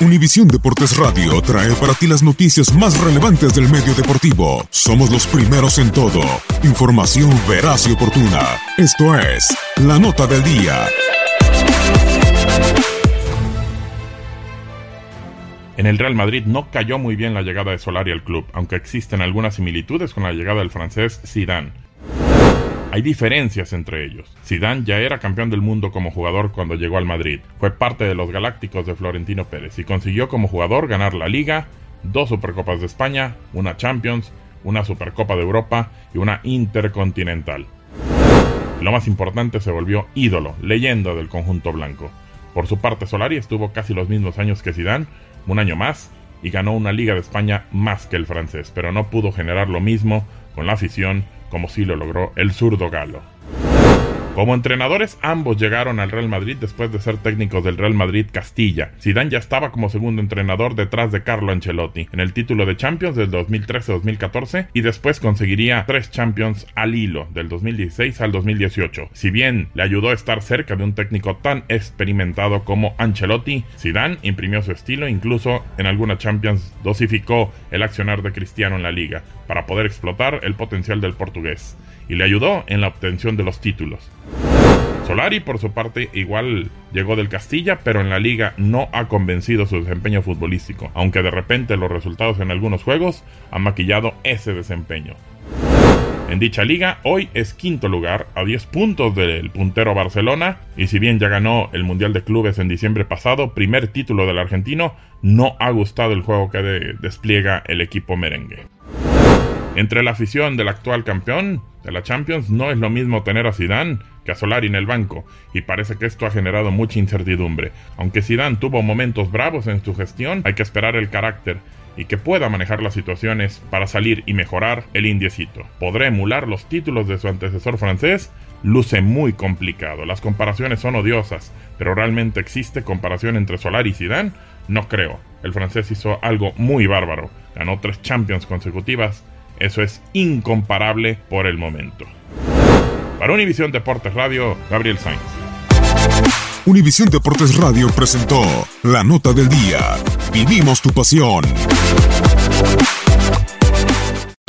Univisión Deportes Radio trae para ti las noticias más relevantes del medio deportivo. Somos los primeros en todo. Información veraz y oportuna. Esto es La Nota del Día. En el Real Madrid no cayó muy bien la llegada de Solari al club, aunque existen algunas similitudes con la llegada del francés Zidane. Hay diferencias entre ellos. Zidane ya era campeón del mundo como jugador cuando llegó al Madrid. Fue parte de los Galácticos de Florentino Pérez y consiguió como jugador ganar la Liga, dos Supercopas de España, una Champions, una Supercopa de Europa y una Intercontinental. Lo más importante se volvió ídolo, leyenda del conjunto blanco. Por su parte, Solari estuvo casi los mismos años que Zidane, un año más, y ganó una Liga de España más que el francés, pero no pudo generar lo mismo con la afición como sí lo logró el zurdo galo. Como entrenadores, ambos llegaron al Real Madrid después de ser técnicos del Real Madrid Castilla. Zidane ya estaba como segundo entrenador detrás de Carlo Ancelotti en el título de Champions del 2013-2014 y después conseguiría tres Champions al hilo del 2016 al 2018. Si bien le ayudó a estar cerca de un técnico tan experimentado como Ancelotti, Zidane imprimió su estilo, incluso en algunas Champions dosificó el accionar de Cristiano en la liga para poder explotar el potencial del portugués y le ayudó en la obtención de los títulos. Solari, por su parte, igual llegó del Castilla, pero en la liga no ha convencido su desempeño futbolístico, aunque de repente los resultados en algunos juegos han maquillado ese desempeño. En dicha liga, hoy es quinto lugar, a 10 puntos del puntero Barcelona, y si bien ya ganó el Mundial de Clubes en diciembre pasado, primer título del argentino, no ha gustado el juego que de despliega el equipo merengue. Entre la afición del actual campeón de la Champions no es lo mismo tener a Zidane que a Solari en el banco, y parece que esto ha generado mucha incertidumbre. Aunque Zidane tuvo momentos bravos en su gestión, hay que esperar el carácter y que pueda manejar las situaciones para salir y mejorar el indiecito. ¿Podrá emular los títulos de su antecesor francés? Luce muy complicado. Las comparaciones son odiosas, pero ¿realmente existe comparación entre Solari y Zidane? No creo. El francés hizo algo muy bárbaro. Ganó tres Champions consecutivas eso es incomparable por el momento. Para Univisión Deportes Radio, Gabriel Sainz. Univisión Deportes Radio presentó La Nota del Día. Vivimos tu pasión.